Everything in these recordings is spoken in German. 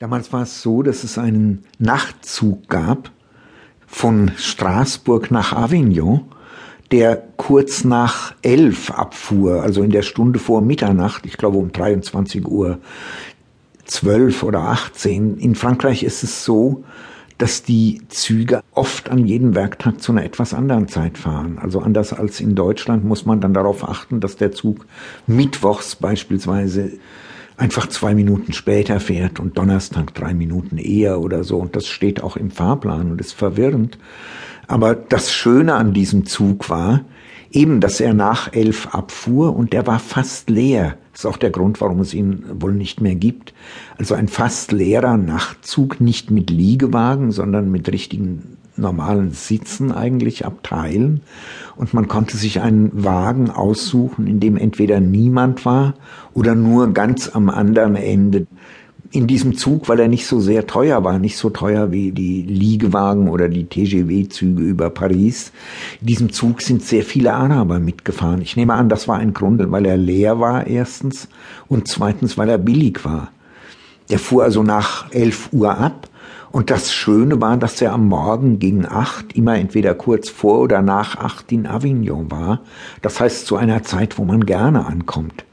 Damals war es so, dass es einen Nachtzug gab von Straßburg nach Avignon, der kurz nach elf abfuhr, also in der Stunde vor Mitternacht, ich glaube um 23 Uhr 12 oder 18. In Frankreich ist es so, dass die Züge oft an jedem Werktag zu einer etwas anderen Zeit fahren. Also anders als in Deutschland muss man dann darauf achten, dass der Zug mittwochs beispielsweise einfach zwei Minuten später fährt und Donnerstag drei Minuten eher oder so. Und das steht auch im Fahrplan und ist verwirrend. Aber das Schöne an diesem Zug war, eben, dass er nach elf abfuhr und der war fast leer. Das ist auch der Grund, warum es ihn wohl nicht mehr gibt. Also ein fast leerer Nachtzug, nicht mit Liegewagen, sondern mit richtigen normalen Sitzen eigentlich abteilen. Und man konnte sich einen Wagen aussuchen, in dem entweder niemand war oder nur ganz am anderen Ende. In diesem Zug, weil er nicht so sehr teuer war, nicht so teuer wie die Liegewagen oder die TGW-Züge über Paris. In diesem Zug sind sehr viele Araber mitgefahren. Ich nehme an, das war ein Grund, weil er leer war erstens und zweitens, weil er billig war. Der fuhr also nach 11 Uhr ab und das Schöne war, dass er am Morgen gegen acht, immer entweder kurz vor oder nach acht in Avignon war. Das heißt zu einer Zeit, wo man gerne ankommt.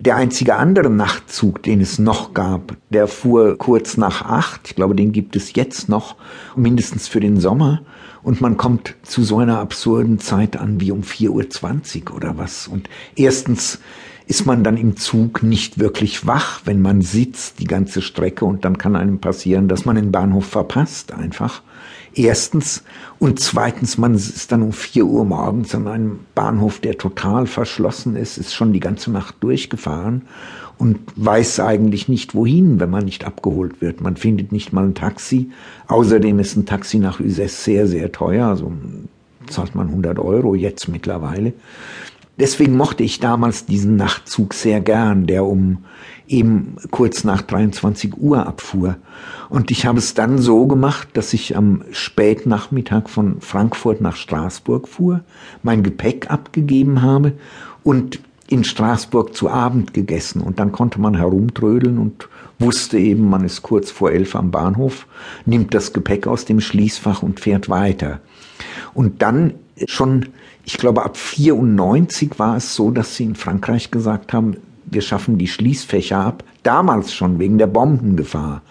Der einzige andere Nachtzug, den es noch gab, der fuhr kurz nach acht. Ich glaube, den gibt es jetzt noch, mindestens für den Sommer. Und man kommt zu so einer absurden Zeit an wie um 4.20 Uhr oder was. Und erstens ist man dann im Zug nicht wirklich wach, wenn man sitzt die ganze Strecke und dann kann einem passieren, dass man den Bahnhof verpasst einfach. Erstens. Und zweitens, man ist dann um vier Uhr morgens an einem Bahnhof, der total verschlossen ist, ist schon die ganze Nacht durchgefahren und weiß eigentlich nicht wohin, wenn man nicht abgeholt wird. Man findet nicht mal ein Taxi. Außerdem ist ein Taxi nach Uzes sehr, sehr teuer. Also zahlt man 100 Euro jetzt mittlerweile. Deswegen mochte ich damals diesen Nachtzug sehr gern, der um eben kurz nach 23 Uhr abfuhr. Und ich habe es dann so gemacht, dass ich am Spätnachmittag von Frankfurt nach Straßburg fuhr, mein Gepäck abgegeben habe und in Straßburg zu Abend gegessen. Und dann konnte man herumtrödeln und wusste eben, man ist kurz vor elf am Bahnhof, nimmt das Gepäck aus dem Schließfach und fährt weiter. Und dann schon ich glaube, ab 94 war es so, dass sie in Frankreich gesagt haben, wir schaffen die Schließfächer ab. Damals schon wegen der Bombengefahr.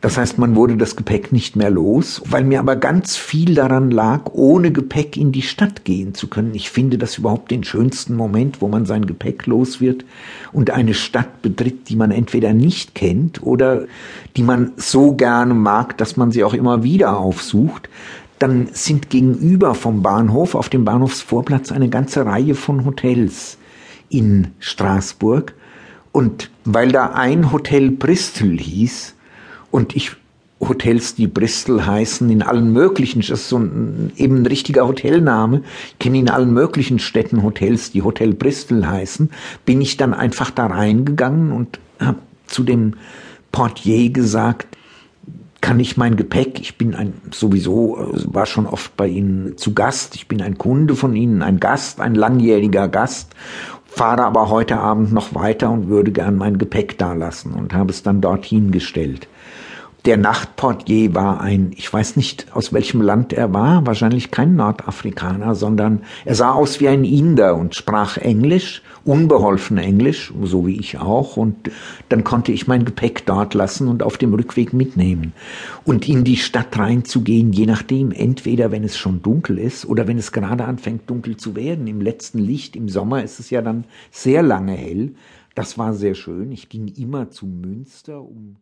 Das heißt, man wurde das Gepäck nicht mehr los, weil mir aber ganz viel daran lag, ohne Gepäck in die Stadt gehen zu können. Ich finde das überhaupt den schönsten Moment, wo man sein Gepäck los wird und eine Stadt betritt, die man entweder nicht kennt oder die man so gerne mag, dass man sie auch immer wieder aufsucht dann sind gegenüber vom Bahnhof auf dem Bahnhofsvorplatz eine ganze Reihe von Hotels in Straßburg. Und weil da ein Hotel Bristol hieß und ich Hotels, die Bristol heißen, in allen möglichen, das ist so ein, eben ein richtiger Hotelname, ich kenne in allen möglichen Städten Hotels, die Hotel Bristol heißen, bin ich dann einfach da reingegangen und habe zu dem Portier gesagt, kann ich mein Gepäck, ich bin ein sowieso, äh, war schon oft bei Ihnen zu Gast, ich bin ein Kunde von Ihnen, ein Gast, ein langjähriger Gast, fahre aber heute Abend noch weiter und würde gern mein Gepäck da lassen und habe es dann dorthin gestellt. Der Nachtportier war ein, ich weiß nicht, aus welchem Land er war, wahrscheinlich kein Nordafrikaner, sondern er sah aus wie ein Inder und sprach Englisch, unbeholfen Englisch, so wie ich auch, und dann konnte ich mein Gepäck dort lassen und auf dem Rückweg mitnehmen. Und in die Stadt reinzugehen, je nachdem, entweder wenn es schon dunkel ist oder wenn es gerade anfängt dunkel zu werden, im letzten Licht, im Sommer ist es ja dann sehr lange hell. Das war sehr schön. Ich ging immer zu Münster, um